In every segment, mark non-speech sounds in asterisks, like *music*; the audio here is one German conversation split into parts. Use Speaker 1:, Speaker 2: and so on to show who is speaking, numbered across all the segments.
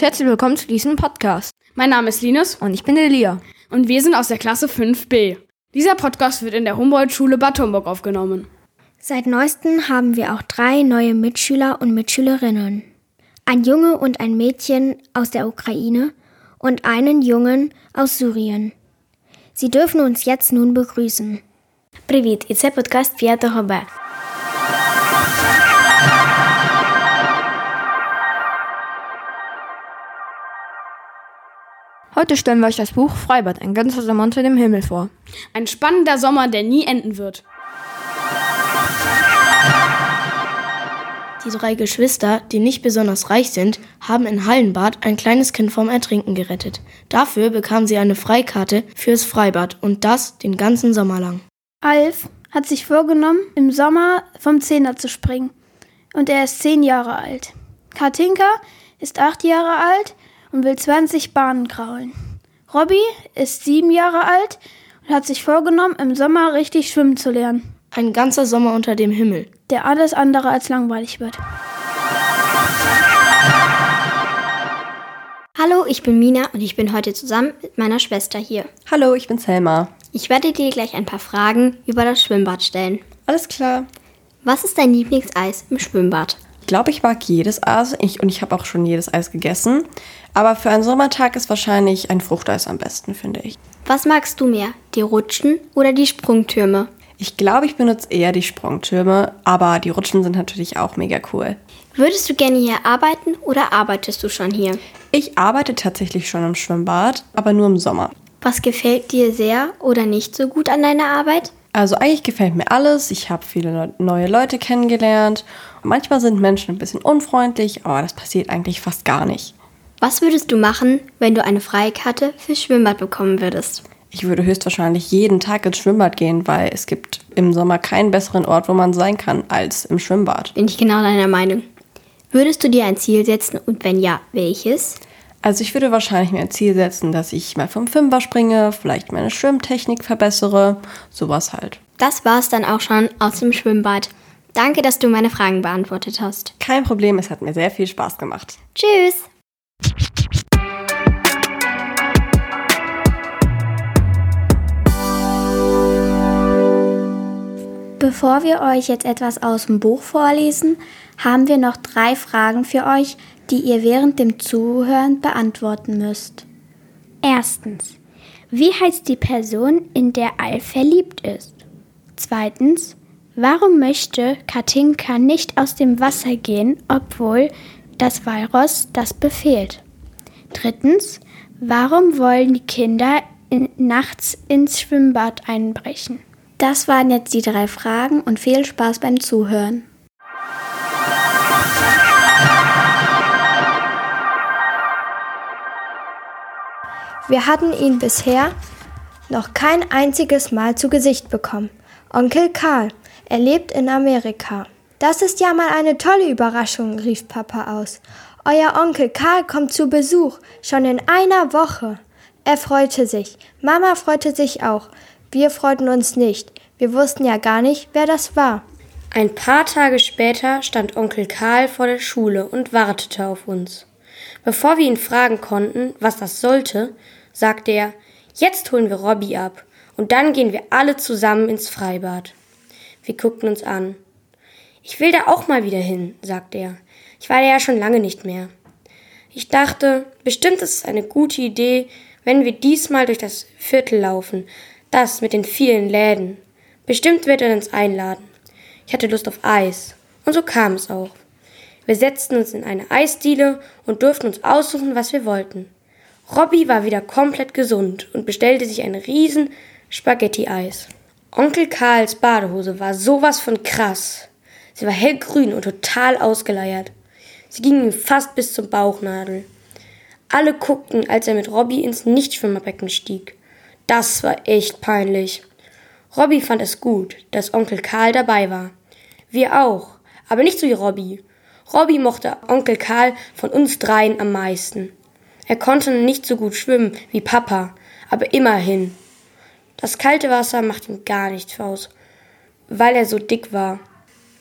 Speaker 1: und herzlich willkommen zu diesem Podcast.
Speaker 2: Mein Name ist Linus
Speaker 1: Und ich bin Elia.
Speaker 2: und wir sind aus der Klasse 5b. Dieser Podcast wird in der Humboldt-Schule Bad Homburg aufgenommen.
Speaker 3: Seit neuestem haben wir auch drei neue Mitschüler und Mitschülerinnen. Ein Junge und ein Mädchen aus der Ukraine und einen Jungen aus Syrien. Sie dürfen uns jetzt nun begrüßen.
Speaker 4: Привіт! І це подкаст 5 Б.
Speaker 1: Heute stellen wir euch das Buch Freibad, ein ganzer Sommer unter dem Himmel vor.
Speaker 2: Ein spannender Sommer, der nie enden wird.
Speaker 4: Die drei Geschwister, die nicht besonders reich sind, haben in Hallenbad ein kleines Kind vom Ertrinken gerettet. Dafür bekamen sie eine Freikarte fürs Freibad und das den ganzen Sommer lang.
Speaker 5: Alf hat sich vorgenommen, im Sommer vom Zehner zu springen. Und er ist zehn Jahre alt. Katinka ist acht Jahre alt und will 20 Bahnen kraulen. Robby ist sieben Jahre alt und hat sich vorgenommen, im Sommer richtig schwimmen zu lernen,
Speaker 4: Ein ganzer Sommer unter dem Himmel.
Speaker 5: der alles andere als langweilig wird.
Speaker 3: Hallo, ich bin Mina und ich bin heute zusammen mit meiner Schwester hier.
Speaker 6: Hallo, ich bin Selma.
Speaker 3: Ich werde dir gleich ein paar Fragen über das Schwimmbad stellen.
Speaker 6: Alles klar.
Speaker 3: Was ist dein Lieblingseis im Schwimmbad?
Speaker 6: Ich glaube, ich mag jedes Eis ich, und ich habe auch schon jedes Eis gegessen. Aber für einen Sommertag ist wahrscheinlich ein Fruchteis am besten, finde ich.
Speaker 3: Was magst du mehr, die Rutschen oder die Sprungtürme?
Speaker 6: Ich glaube, ich benutze eher die Sprungtürme, aber die Rutschen sind natürlich auch mega cool.
Speaker 3: Würdest du gerne hier arbeiten oder arbeitest du schon hier?
Speaker 6: Ich arbeite tatsächlich schon im Schwimmbad, aber nur im Sommer.
Speaker 3: Was gefällt dir sehr oder nicht so gut an deiner Arbeit?
Speaker 6: Also eigentlich gefällt mir alles. Ich habe viele neu- neue Leute kennengelernt. Manchmal sind Menschen ein bisschen unfreundlich, aber das passiert eigentlich fast gar nicht.
Speaker 3: Was würdest du machen, wenn du eine Freikarte fürs Schwimmbad bekommen würdest?
Speaker 6: Ich würde höchstwahrscheinlich jeden Tag ins Schwimmbad gehen, weil es gibt im Sommer keinen besseren Ort, wo man sein kann, als im Schwimmbad.
Speaker 3: Bin ich genau deiner Meinung. Würdest du dir ein Ziel setzen und wenn ja, welches?
Speaker 6: Also ich würde wahrscheinlich mir ein Ziel setzen, dass ich mal vom Fünfer springe, vielleicht meine Schwimmtechnik verbessere, sowas halt.
Speaker 3: Das war's dann auch schon aus dem Schwimmbad. Danke, dass du meine Fragen beantwortet hast.
Speaker 6: Kein Problem, es hat mir sehr viel Spaß gemacht.
Speaker 3: Tschüss!
Speaker 5: Bevor wir euch jetzt etwas aus dem Buch vorlesen, haben wir noch drei Fragen für euch, die ihr während dem Zuhören beantworten müsst. Erstens, wie heißt die Person, in der Alf verliebt ist? Zweitens, warum möchte Katinka nicht aus dem Wasser gehen, obwohl das Walross das befehlt? Drittens, warum wollen die Kinder in, nachts ins Schwimmbad einbrechen? Das waren jetzt die drei Fragen und viel Spaß beim Zuhören.
Speaker 7: Wir hatten ihn bisher noch kein einziges Mal zu Gesicht bekommen. Onkel Karl, er lebt in Amerika. Das ist ja mal eine tolle Überraschung, rief Papa aus. Euer Onkel Karl kommt zu Besuch, schon in einer Woche. Er freute sich. Mama freute sich auch. Wir freuten uns nicht. Wir wussten ja gar nicht, wer das war.
Speaker 8: Ein paar Tage später stand Onkel Karl vor der Schule und wartete auf uns. Bevor wir ihn fragen konnten, was das sollte, sagte er, jetzt holen wir Robby ab und dann gehen wir alle zusammen ins Freibad. Wir guckten uns an. Ich will da auch mal wieder hin, sagte er. Ich war da ja schon lange nicht mehr. Ich dachte, bestimmt ist es eine gute Idee, wenn wir diesmal durch das Viertel laufen, das mit den vielen Läden. Bestimmt wird er uns einladen. Ich hatte Lust auf Eis. Und so kam es auch. Wir setzten uns in eine Eisdiele und durften uns aussuchen, was wir wollten. Robby war wieder komplett gesund und bestellte sich ein riesen Spaghetti-Eis. Onkel Karls Badehose war sowas von krass. Sie war hellgrün und total ausgeleiert. Sie ging ihm fast bis zum Bauchnabel. Alle guckten, als er mit Robby ins Nichtschwimmerbecken stieg. Das war echt peinlich. Robby fand es gut, dass Onkel Karl dabei war. Wir auch, aber nicht so wie Robby. Robby mochte Onkel Karl von uns dreien am meisten. Er konnte nicht so gut schwimmen wie Papa, aber immerhin. Das kalte Wasser macht ihm gar nichts aus, weil er so dick war.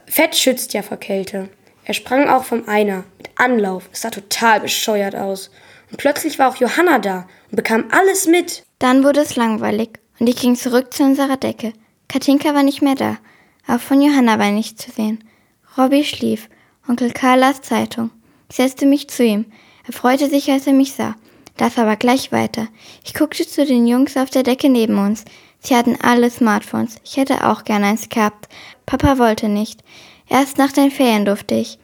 Speaker 8: Fett schützt ja vor Kälte. Er sprang auch vom Einer mit Anlauf. Es sah total bescheuert aus. Und plötzlich war auch Johanna da und bekam alles mit.
Speaker 9: Dann wurde es langweilig und ich ging zurück zu unserer Decke. Katinka war nicht mehr da. Auch von Johanna war nichts zu sehen. Robby schlief. Onkel Karl las Zeitung. Ich setzte mich zu ihm. Er freute sich, als er mich sah. Las aber gleich weiter. Ich guckte zu den Jungs auf der Decke neben uns. Sie hatten alle Smartphones. Ich hätte auch gern eins gehabt. Papa wollte nicht. Erst nach den Ferien durfte ich.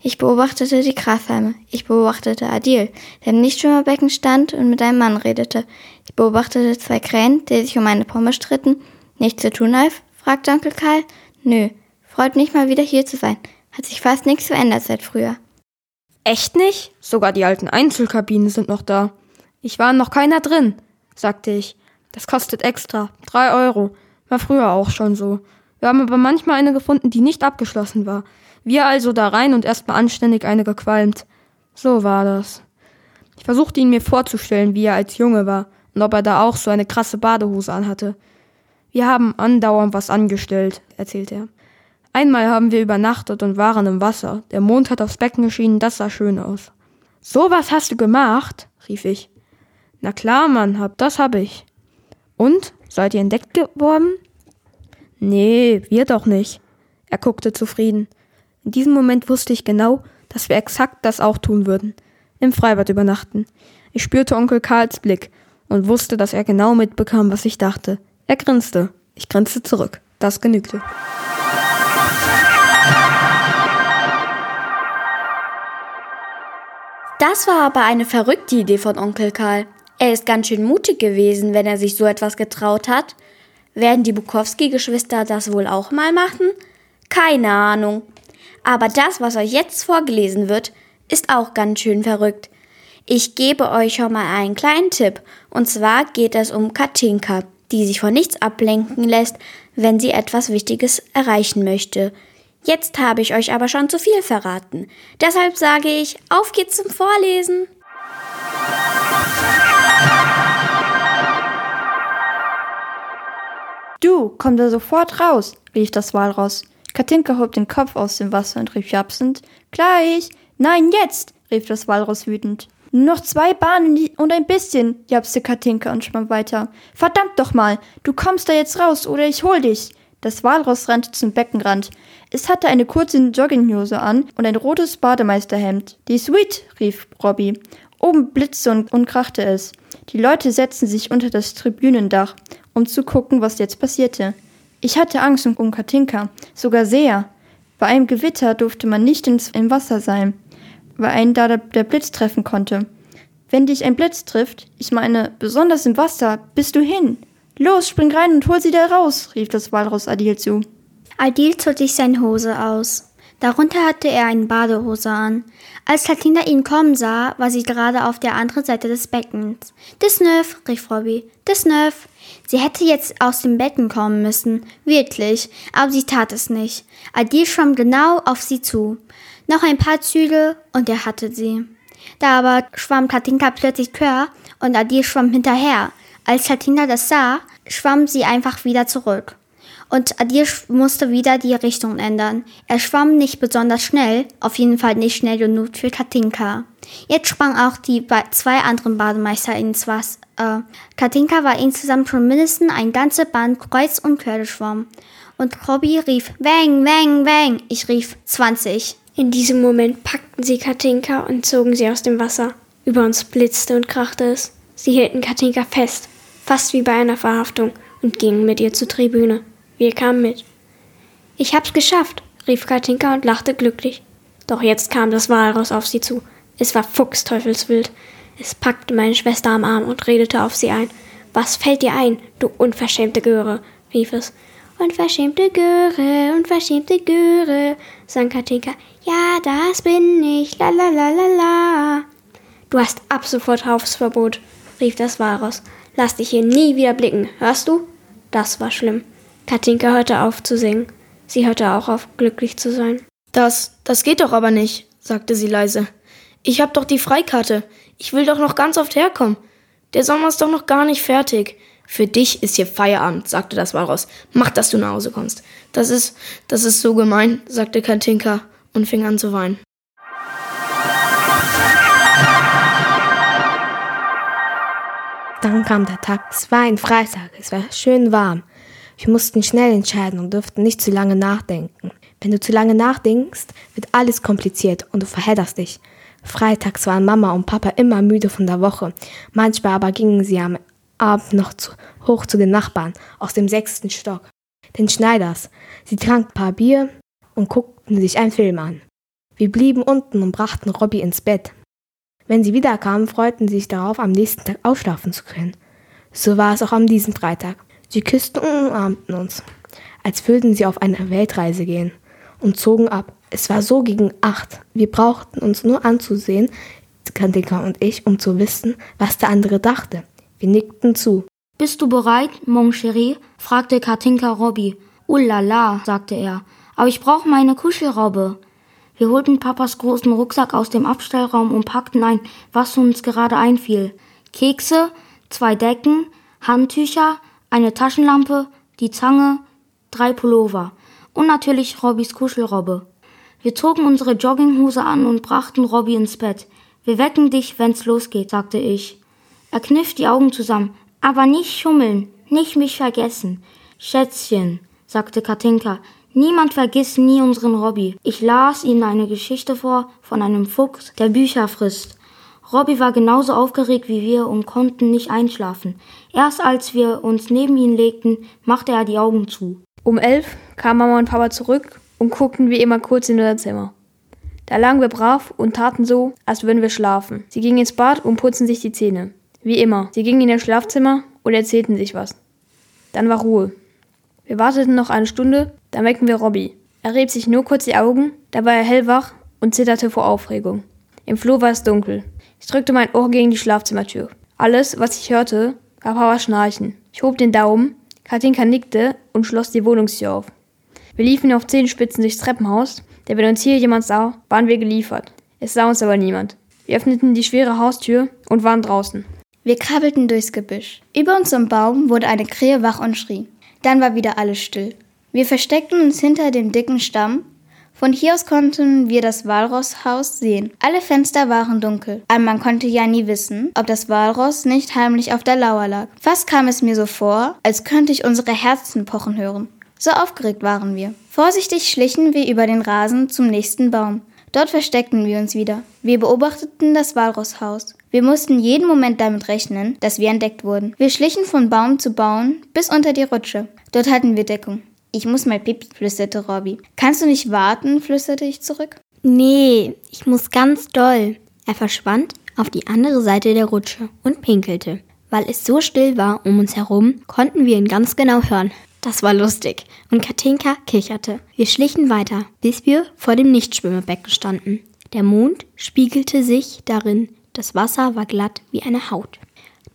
Speaker 9: Ich beobachtete die Grashalme. Ich beobachtete Adil, der im Nichtschwimmerbecken stand und mit einem Mann redete. Ich beobachtete zwei Krähen, die sich um eine Pommes stritten. Nichts zu tun, Alf? fragte Onkel Karl. Nö. Freut mich mal wieder hier zu sein. Hat sich fast nichts verändert seit früher.
Speaker 10: Echt nicht? Sogar die alten Einzelkabinen sind noch da. Ich war noch keiner drin, sagte ich. Das kostet extra. Drei Euro. War früher auch schon so. Wir haben aber manchmal eine gefunden, die nicht abgeschlossen war. Wir also da rein und erstmal anständig eine gequalmt. So war das. Ich versuchte ihn mir vorzustellen, wie er als Junge war und ob er da auch so eine krasse Badehose anhatte. Wir haben andauernd was angestellt, erzählte er. Einmal haben wir übernachtet und waren im Wasser. Der Mond hat aufs Becken geschienen, das sah schön aus. So was hast du gemacht? rief ich. Na klar, Mann, hab, das hab ich. Und? Seid ihr entdeckt geworden? Nee, wir doch nicht. Er guckte zufrieden. In diesem Moment wusste ich genau, dass wir exakt das auch tun würden. Im Freibad übernachten. Ich spürte Onkel Karls Blick und wusste, dass er genau mitbekam, was ich dachte. Er grinste. Ich grinste zurück. Das genügte.
Speaker 9: Das war aber eine verrückte Idee von Onkel Karl. Er ist ganz schön mutig gewesen, wenn er sich so etwas getraut hat. Werden die Bukowski-Geschwister das wohl auch mal machen? Keine Ahnung. Aber das, was euch jetzt vorgelesen wird, ist auch ganz schön verrückt. Ich gebe euch schon mal einen kleinen Tipp. Und zwar geht es um Katinka, die sich von nichts ablenken lässt, wenn sie etwas Wichtiges erreichen möchte. Jetzt habe ich euch aber schon zu viel verraten. Deshalb sage ich, auf geht's zum Vorlesen.
Speaker 11: Du, komm da sofort raus, rief das Walross. Katinka hob den Kopf aus dem Wasser und rief japsend, gleich, nein, jetzt, rief das Walross wütend. Nur noch zwei Bahnen und ein bisschen, japste Katinka und schwamm weiter. Verdammt doch mal, du kommst da jetzt raus oder ich hol dich. Das Walross rannte zum Beckenrand. Es hatte eine kurze Jogginghose an und ein rotes Bademeisterhemd. Die Sweet, rief Robbie. Oben blitzte und, und krachte es. Die Leute setzten sich unter das Tribünendach, um zu gucken, was jetzt passierte. Ich hatte Angst um Katinka, sogar sehr. Bei einem Gewitter durfte man nicht ins, im Wasser sein, weil einen da der, der Blitz treffen konnte. Wenn dich ein Blitz trifft, ich meine, besonders im Wasser, bist du hin. Los, spring rein und hol sie da raus, rief das Walross Adil zu.
Speaker 12: Adil zog sich seine Hose aus. Darunter hatte er eine Badehose an. Als Katina ihn kommen sah, war sie gerade auf der anderen Seite des Beckens. Des Neuf, rief Robbie. Des Neuf. Sie hätte jetzt aus dem Becken kommen müssen, wirklich, aber sie tat es nicht. Adil schwamm genau auf sie zu. Noch ein paar Züge und er hatte sie. Da aber schwamm Katinka plötzlich quer und Adil schwamm hinterher. Als Katinka das sah, schwamm sie einfach wieder zurück. Und Adil musste wieder die Richtung ändern. Er schwamm nicht besonders schnell, auf jeden Fall nicht schnell genug für Katinka. Jetzt sprang auch die zwei anderen Bademeister ins Wasser. Äh, Katinka war insgesamt schon mindestens ein ganze Band kreuz und quer geschwommen. Und Robbie rief, Weng, Weng, Weng. Ich rief, 20.
Speaker 13: In diesem Moment packten sie Katinka und zogen sie aus dem Wasser. Über uns blitzte und krachte es. Sie hielten Katinka fest, fast wie bei einer Verhaftung, und gingen mit ihr zur Tribüne. Wir kamen mit. Ich hab's geschafft, rief Katinka und lachte glücklich. Doch jetzt kam das Walross auf sie zu. Es war fuchsteufelswild. Es packte meine Schwester am Arm und redete auf sie ein. Was fällt dir ein, du unverschämte Göre? rief es. Unverschämte Göre, unverschämte Göre, sang Katinka. Ja, das bin ich, la la la la la. Du hast ab sofort Hausverbot, rief das Walross. Lass dich hier nie wieder blicken, hörst du? Das war schlimm. Katinka hörte auf zu singen. Sie hörte auch auf, glücklich zu sein.
Speaker 4: Das, das geht doch aber nicht, sagte sie leise. Ich hab doch die Freikarte. Ich will doch noch ganz oft herkommen. Der Sommer ist doch noch gar nicht fertig. Für dich ist hier Feierabend, sagte das Walross. Mach, dass du nach Hause kommst. Das ist, das ist so gemein, sagte Katinka und fing an zu weinen.
Speaker 14: Dann kam der Tag. Es war ein Freitag. Es war schön warm. Wir mussten schnell entscheiden und durften nicht zu lange nachdenken. Wenn du zu lange nachdenkst, wird alles kompliziert und du verhedderst dich. Freitags waren Mama und Papa immer müde von der Woche. Manchmal aber gingen sie am Abend noch zu, hoch zu den Nachbarn aus dem sechsten Stock, den Schneiders. Sie tranken ein paar Bier und guckten sich einen Film an. Wir blieben unten und brachten Robby ins Bett. Wenn sie wiederkamen, freuten sie sich darauf, am nächsten Tag ausschlafen zu können. So war es auch an diesem Freitag. Sie küssten und umarmten uns, als würden sie auf eine Weltreise gehen, und zogen ab. Es war so gegen acht. Wir brauchten uns nur anzusehen, Kantika und ich, um zu wissen, was der andere dachte. Wir nickten zu.
Speaker 15: Bist du bereit, mon chéri? fragte Katinka Robby. Ullala, sagte er. Aber ich brauche meine Kuschelrobbe. Wir holten Papas großen Rucksack aus dem Abstellraum und packten ein, was uns gerade einfiel. Kekse, zwei Decken, Handtücher, eine Taschenlampe, die Zange, drei Pullover und natürlich Robbys Kuschelrobbe. Wir zogen unsere Jogginghose an und brachten Robby ins Bett. Wir wecken dich, wenn's losgeht, sagte ich. Er kniff die Augen zusammen. Aber nicht schummeln, nicht mich vergessen. Schätzchen, sagte Katinka, niemand vergisst nie unseren Robby. Ich las ihnen eine Geschichte vor von einem Fuchs, der Bücher frisst. Robby war genauso aufgeregt wie wir und konnten nicht einschlafen. Erst als wir uns neben ihn legten, machte er die Augen zu.
Speaker 10: Um elf kamen Mama und Papa zurück und guckten wie immer kurz in unser Zimmer. Da lagen wir brav und taten so, als würden wir schlafen. Sie gingen ins Bad und putzten sich die Zähne. Wie immer. Sie gingen in ihr Schlafzimmer und erzählten sich was. Dann war Ruhe. Wir warteten noch eine Stunde, dann weckten wir Robby. Er rieb sich nur kurz die Augen, da war er hellwach und zitterte vor Aufregung. Im Flur war es dunkel. Ich drückte mein Ohr gegen die Schlafzimmertür. Alles, was ich hörte, war Papa schnarchen. Ich hob den Daumen, Katinka nickte und schloss die Wohnungstür auf. Wir liefen auf Zehenspitzen durchs Treppenhaus, denn wenn uns hier jemand sah, waren wir geliefert. Es sah uns aber niemand. Wir öffneten die schwere Haustür und waren draußen.
Speaker 12: Wir krabbelten durchs Gebüsch. Über uns im Baum wurde eine Krähe wach und schrie. Dann war wieder alles still. Wir versteckten uns hinter dem dicken Stamm. Von hier aus konnten wir das Walrosshaus sehen. Alle Fenster waren dunkel, aber man konnte ja nie wissen, ob das Walross nicht heimlich auf der Lauer lag. Fast kam es mir so vor, als könnte ich unsere Herzen pochen hören. So aufgeregt waren wir. Vorsichtig schlichen wir über den Rasen zum nächsten Baum. Dort versteckten wir uns wieder. Wir beobachteten das Walrosshaus. Wir mussten jeden Moment damit rechnen, dass wir entdeckt wurden. Wir schlichen von Baum zu Baum bis unter die Rutsche. Dort hatten wir Deckung. Ich muss mal pipi, flüsterte Robby. Kannst du nicht warten, flüsterte ich zurück.
Speaker 3: Nee, ich muss ganz doll. Er verschwand auf die andere Seite der Rutsche und pinkelte. Weil es so still war um uns herum, konnten wir ihn ganz genau hören. Das war lustig. Und Katinka kicherte. Wir schlichen weiter, bis wir vor dem Nichtschwimmerbecken standen. Der Mond spiegelte sich darin. Das Wasser war glatt wie eine Haut.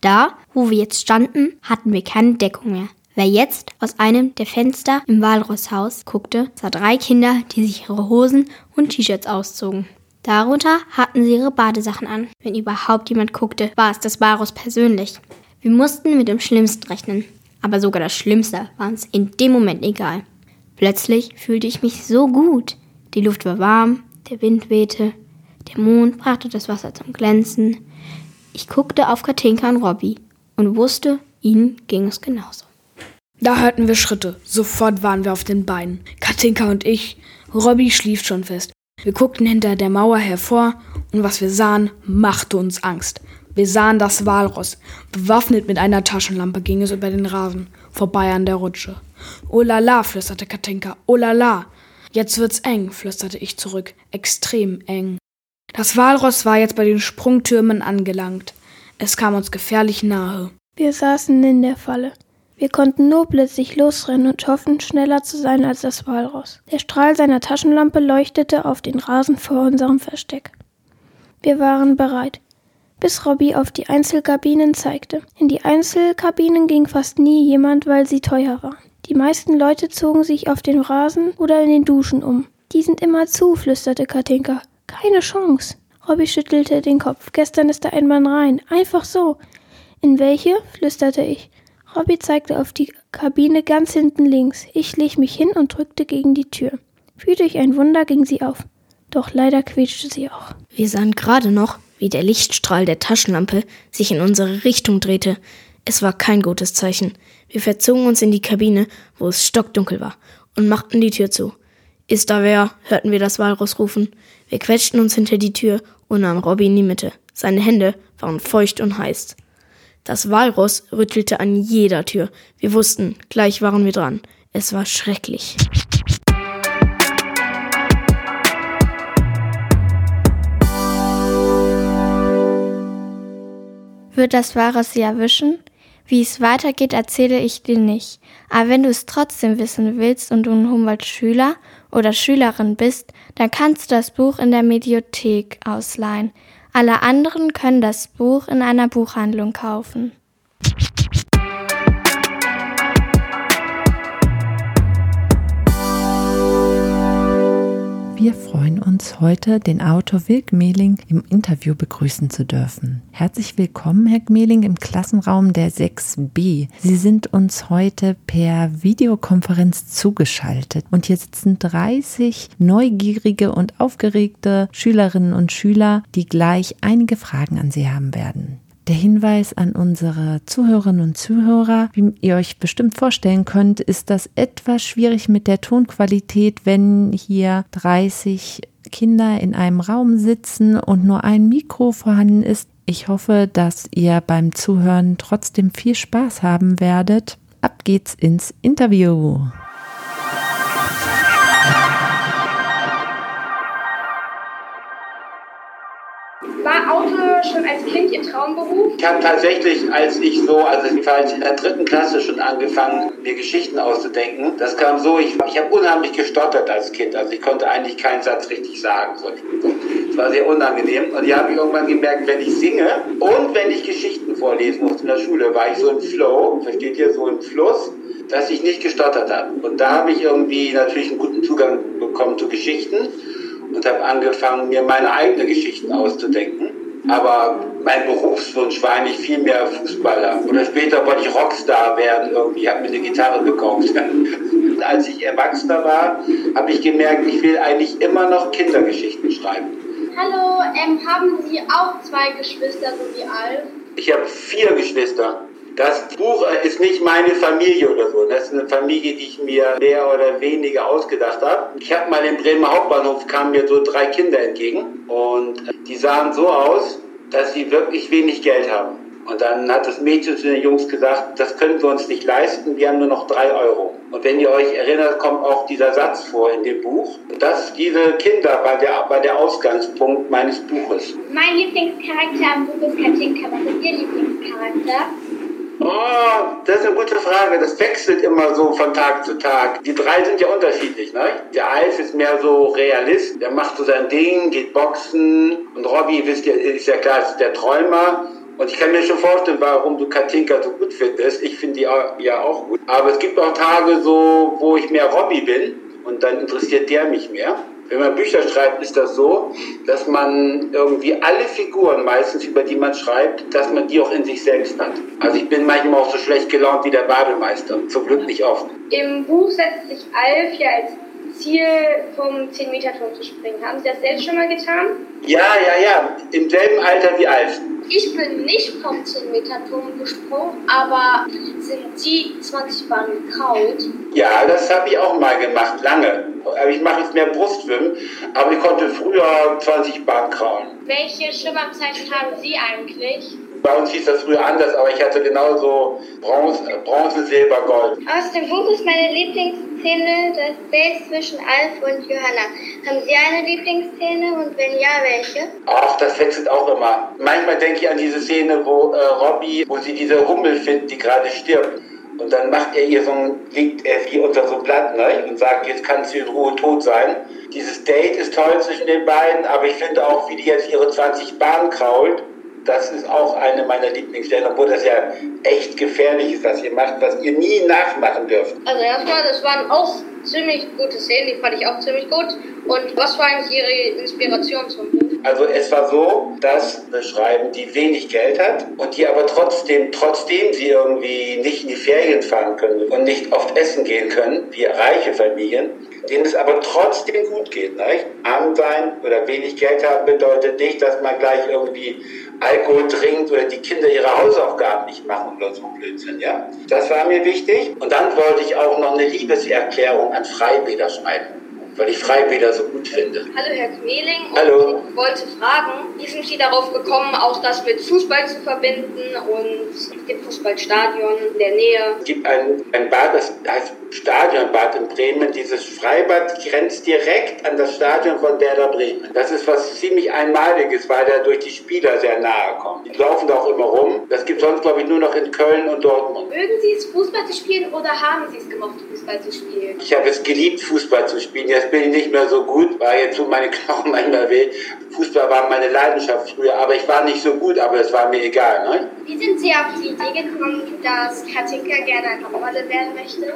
Speaker 3: Da, wo wir jetzt standen, hatten wir keine Deckung mehr. Wer jetzt aus einem der Fenster im Walrosshaus guckte, sah drei Kinder, die sich ihre Hosen und T-Shirts auszogen. Darunter hatten sie ihre Badesachen an. Wenn überhaupt jemand guckte, war es das Walross persönlich. Wir mussten mit dem Schlimmsten rechnen. Aber sogar das Schlimmste war uns in dem Moment egal. Plötzlich fühlte ich mich so gut. Die Luft war warm, der Wind wehte, der Mond brachte das Wasser zum Glänzen. Ich guckte auf Katinka und Robby und wusste, ihnen ging es genauso.
Speaker 2: Da hörten wir Schritte. Sofort waren wir auf den Beinen. Katinka und ich. Robby schlief schon fest. Wir guckten hinter der Mauer hervor und was wir sahen, machte uns Angst. Wir sahen das Walross. Bewaffnet mit einer Taschenlampe ging es über den Rasen, vorbei an der Rutsche. Oh la la, flüsterte Katinka. Oh la la. Jetzt wird's eng, flüsterte ich zurück. Extrem eng. Das Walross war jetzt bei den Sprungtürmen angelangt. Es kam uns gefährlich nahe.
Speaker 16: Wir saßen in der Falle. Wir konnten nur plötzlich losrennen und hoffen, schneller zu sein als das Walross. Der Strahl seiner Taschenlampe leuchtete auf den Rasen vor unserem Versteck. Wir waren bereit bis Robby auf die Einzelkabinen zeigte. In die Einzelkabinen ging fast nie jemand, weil sie teuer waren. Die meisten Leute zogen sich auf den Rasen oder in den Duschen um. Die sind immer zu, flüsterte Katinka. Keine Chance. Robby schüttelte den Kopf. Gestern ist da ein Mann rein. Einfach so. In welche? flüsterte ich. Robby zeigte auf die Kabine ganz hinten links. Ich schlich mich hin und drückte gegen die Tür. Wie durch ein Wunder ging sie auf. Doch leider quietschte sie auch.
Speaker 4: Wir sahen gerade noch, wie der Lichtstrahl der Taschenlampe sich in unsere Richtung drehte. Es war kein gutes Zeichen. Wir verzogen uns in die Kabine, wo es stockdunkel war, und machten die Tür zu. Ist da wer? hörten wir das Walross rufen. Wir quetschten uns hinter die Tür und nahmen Robby in die Mitte. Seine Hände waren feucht und heiß. Das Walross rüttelte an jeder Tür. Wir wussten, gleich waren wir dran. Es war schrecklich.
Speaker 12: Wird das Walross sie erwischen? Wie es weitergeht, erzähle ich dir nicht. Aber wenn du es trotzdem wissen willst und du ein Humboldt-Schüler oder Schülerin bist, dann kannst du das Buch in der Mediothek ausleihen. Alle anderen können das Buch in einer Buchhandlung kaufen.
Speaker 17: Wir freuen uns heute, den Autor Wilk Mehling im Interview begrüßen zu dürfen. Herzlich willkommen, Herr Mehling, im Klassenraum der 6b. Sie sind uns heute per Videokonferenz zugeschaltet und hier sitzen 30 neugierige und aufgeregte Schülerinnen und Schüler, die gleich einige Fragen an Sie haben werden. Der Hinweis an unsere Zuhörerinnen und Zuhörer, wie ihr euch bestimmt vorstellen könnt, ist das etwas schwierig mit der Tonqualität, wenn hier 30 Kinder in einem Raum sitzen und nur ein Mikro vorhanden ist. Ich hoffe, dass ihr beim Zuhören trotzdem viel Spaß haben werdet. Ab geht's ins Interview.
Speaker 18: Auto schon als Kind Ihr Traumberuf?
Speaker 19: Ich habe tatsächlich, als ich so, also war in der dritten Klasse schon angefangen, mir Geschichten auszudenken. Das kam so, ich, ich habe unheimlich gestottert als Kind. Also ich konnte eigentlich keinen Satz richtig sagen. Das war sehr unangenehm. Und ich habe irgendwann gemerkt, wenn ich singe und wenn ich Geschichten vorlesen musste in der Schule, war ich so im Flow, versteht ihr, so im Fluss dass ich nicht gestottert habe. Und da habe ich irgendwie natürlich einen guten Zugang bekommen zu Geschichten und habe angefangen, mir meine eigenen Geschichten auszudenken. Aber mein Berufswunsch war eigentlich viel mehr Fußballer. Oder später wollte ich Rockstar werden irgendwie, habe mir eine Gitarre gekauft. *laughs* Als ich Erwachsener war, habe ich gemerkt, ich will eigentlich immer noch Kindergeschichten schreiben.
Speaker 18: Hallo, ähm, haben Sie auch zwei Geschwister, so wie Alf?
Speaker 19: Ich habe vier Geschwister. Das Buch ist nicht meine Familie oder so. Das ist eine Familie, die ich mir mehr oder weniger ausgedacht habe. Ich habe mal im Bremer Hauptbahnhof kamen mir so drei Kinder entgegen und die sahen so aus, dass sie wirklich wenig Geld haben. Und dann hat das Mädchen zu den Jungs gesagt, das können wir uns nicht leisten, wir haben nur noch drei Euro. Und wenn ihr euch erinnert, kommt auch dieser Satz vor in dem Buch. Und das, diese Kinder war der, war der Ausgangspunkt meines Buches.
Speaker 18: Mein Lieblingscharakter am Buch ist Katinka. Was ist Ihr Lieblingscharakter?
Speaker 19: Oh, das ist eine gute Frage. Das wechselt immer so von Tag zu Tag. Die drei sind ja unterschiedlich. Ne? Der Alf ist mehr so Realist. Der macht so sein Ding, geht boxen. Und Robby, wisst ihr, ist ja klar, ist der Träumer. Und ich kann mir schon vorstellen, warum du Katinka so gut findest. Ich finde die ja auch gut. Aber es gibt auch Tage so, wo ich mehr Robby bin. Und dann interessiert der mich mehr. Wenn man Bücher schreibt, ist das so, dass man irgendwie alle Figuren meistens, über die man schreibt, dass man die auch in sich selbst hat. Also ich bin manchmal auch so schlecht gelaunt wie der Babelmeister. Zum Glück nicht oft.
Speaker 18: Im Buch setzt sich Alf ja als Ziel vom 10-Meter-Turm zu springen. Haben Sie das selbst schon mal getan?
Speaker 19: Ja, ja, ja. Im selben Alter wie Alf.
Speaker 18: Ich bin nicht vom 10-Meter-Turm gesprungen, aber sind Sie 20 Bahnen gekrault?
Speaker 19: Ja, das habe ich auch mal gemacht, lange. Aber ich mache jetzt mehr Brustschwimmen, aber ich konnte früher 20 Bahnen kraulen.
Speaker 18: Welche Schwimmabzeichen haben Sie eigentlich?
Speaker 19: Bei uns hieß das früher anders, aber ich hatte genauso Bronze, Bronze Silber, Gold.
Speaker 18: Aus dem Buch ist meine Lieblingsszene das Date zwischen Alf und Johanna. Haben Sie eine Lieblingsszene und wenn ja, welche?
Speaker 19: Ach, das wechselt auch immer. Manchmal denke ich an diese Szene, wo äh, Robbie, wo sie diese Hummel findet, die gerade stirbt. Und dann macht er ihr so ein, liegt er sie unter so Blatt ne, und sagt, jetzt kannst du in Ruhe tot sein. Dieses Date ist toll zwischen den beiden, aber ich finde auch, wie die jetzt ihre 20 Bahnen krault das ist auch eine meiner Lieblingsstellen, obwohl das ja echt gefährlich ist, was ihr macht, was ihr nie nachmachen dürft.
Speaker 18: Also erstmal, das waren auch ziemlich gute Szenen, die fand ich auch ziemlich gut. Und was war eigentlich Ihre Inspiration zum Buch?
Speaker 19: Also es war so, dass eine Schreiben, die wenig Geld hat und die aber trotzdem, trotzdem sie irgendwie nicht in die Ferien fahren können und nicht oft essen gehen können, wie reiche Familien, denen es aber trotzdem gut geht. Nicht? Arm sein oder wenig Geld haben bedeutet nicht, dass man gleich irgendwie Alkohol trinkt oder die Kinder ihre Hausaufgaben nicht machen oder so Blödsinn. Ja? Das war mir wichtig. Und dann wollte ich auch noch eine Liebeserklärung an Freibäder schreiben weil ich Freibäder so gut finde.
Speaker 18: Hallo Herr Kmeling.
Speaker 19: Hallo.
Speaker 18: Ich wollte fragen, wie sind Sie darauf gekommen, auch das mit Fußball zu verbinden und dem Fußballstadion in der Nähe?
Speaker 19: Es gibt ein, ein Bad, das heißt Stadionbad in Bremen. Dieses Freibad grenzt direkt an das Stadion von Werder Bremen. Das ist was ziemlich Einmaliges, weil er durch die Spieler sehr nahe kommt. Die laufen da auch immer rum. Das gibt sonst, glaube ich, nur noch in Köln und Dortmund.
Speaker 18: Mögen Sie es, Fußball zu spielen oder haben Sie es gemocht, Fußball zu spielen?
Speaker 19: Ich habe es geliebt, Fußball zu spielen. Jetzt bin ich nicht mehr so gut, weil jetzt tun meine *laughs* Knochen manchmal weh. Fußball war meine Leidenschaft früher, aber ich war nicht so gut, aber es war mir egal. Ne?
Speaker 18: Wie sind Sie auf die Idee gekommen, dass Katinka gerne ein Hauptmodel werden möchte?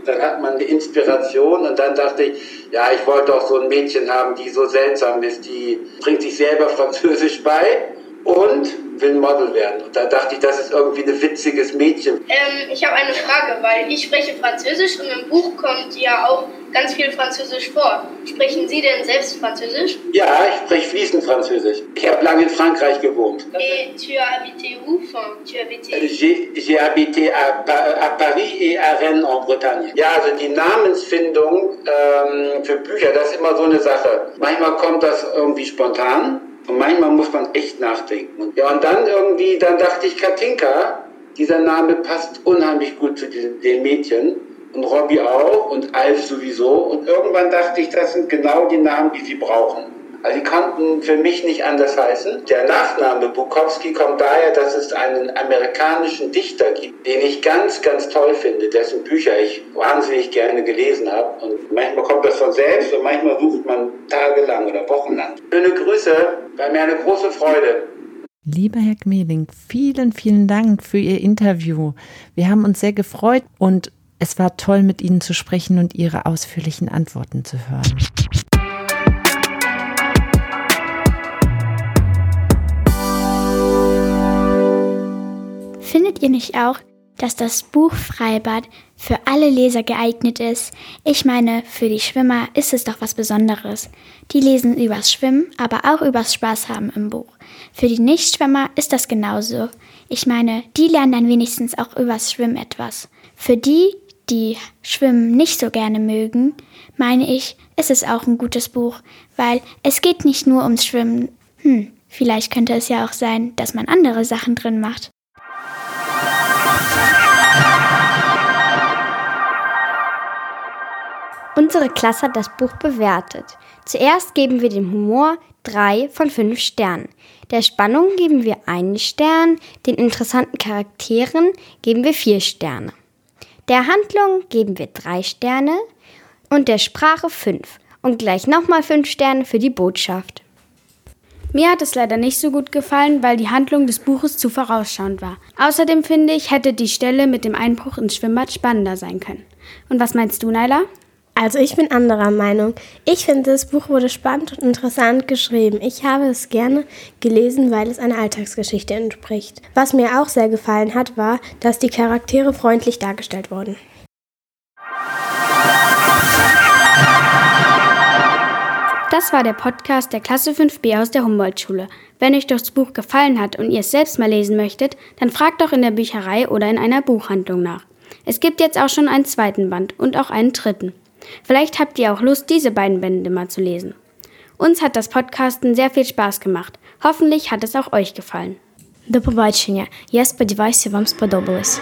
Speaker 18: *laughs*
Speaker 19: dann hat man eine Inspiration und dann dachte ich, ja, ich wollte auch so ein Mädchen haben, die so seltsam ist, die bringt sich selber Französisch bei und will Model werden. Und da dachte ich, das ist irgendwie ein witziges Mädchen.
Speaker 18: Ähm, ich habe eine Frage, weil ich spreche Französisch und im Buch kommt ja auch ganz viel Französisch vor. Sprechen Sie denn selbst Französisch?
Speaker 19: Ja, ich spreche fließend Französisch. Ich habe lange in Frankreich gewohnt.
Speaker 18: Et tu as habité où? Tu habité...
Speaker 19: J'ai habité à, à, Paris et à Rennes en Bretagne. Ja, also die Namensfindung ähm, für Bücher, das ist immer so eine Sache. Manchmal kommt das irgendwie spontan. Und manchmal muss man echt nachdenken. Ja, und dann irgendwie, dann dachte ich, Katinka, dieser Name passt unheimlich gut zu den Mädchen. Und Robbie auch und Alf sowieso. Und irgendwann dachte ich, das sind genau die Namen, die sie brauchen. Also die konnten für mich nicht anders heißen. Der Nachname Bukowski kommt daher, dass es einen amerikanischen Dichter gibt, den ich ganz, ganz toll finde, dessen Bücher ich wahnsinnig gerne gelesen habe. Und manchmal kommt das von selbst und manchmal sucht man tagelang oder wochenlang. Schöne Grüße, war mir eine große Freude.
Speaker 17: Lieber Herr Gmeling, vielen, vielen Dank für Ihr Interview. Wir haben uns sehr gefreut und es war toll, mit Ihnen zu sprechen und Ihre ausführlichen Antworten zu hören.
Speaker 5: Findet ihr nicht auch, dass das Buch Freibad für alle Leser geeignet ist? Ich meine, für die Schwimmer ist es doch was Besonderes. Die lesen übers Schwimmen, aber auch übers Spaß haben im Buch. Für die Nichtschwimmer ist das genauso. Ich meine, die lernen dann wenigstens auch übers Schwimmen etwas. Für die, die Schwimmen nicht so gerne mögen, meine ich, ist es auch ein gutes Buch, weil es geht nicht nur ums Schwimmen. Hm, vielleicht könnte es ja auch sein, dass man andere Sachen drin macht.
Speaker 9: Unsere Klasse hat das Buch bewertet. Zuerst geben wir dem Humor drei von fünf Sternen. Der Spannung geben wir einen Stern, den interessanten Charakteren geben wir vier Sterne. Der Handlung geben wir drei Sterne und der Sprache fünf und gleich nochmal fünf Sterne für die Botschaft.
Speaker 20: Mir hat es leider nicht so gut gefallen, weil die Handlung des Buches zu vorausschauend war. Außerdem finde ich, hätte die Stelle mit dem Einbruch ins Schwimmbad spannender sein können. Und was meinst du, Naila?
Speaker 8: Also ich bin anderer Meinung. Ich finde, das Buch wurde spannend und interessant geschrieben. Ich habe es gerne gelesen, weil es einer Alltagsgeschichte entspricht. Was mir auch sehr gefallen hat, war, dass die Charaktere freundlich dargestellt wurden.
Speaker 20: Das war der Podcast der Klasse 5b aus der Humboldt-Schule. Wenn euch das Buch gefallen hat und ihr es selbst mal lesen möchtet, dann fragt doch in der Bücherei oder in einer Buchhandlung nach. Es gibt jetzt auch schon einen zweiten Band und auch einen dritten. Vielleicht habt ihr auch Lust, diese beiden Bände mal zu lesen. Uns hat das Podcasten sehr viel Spaß gemacht. Hoffentlich hat es auch euch gefallen.
Speaker 9: До побачення. Я сподіваюся, вам сподобалось.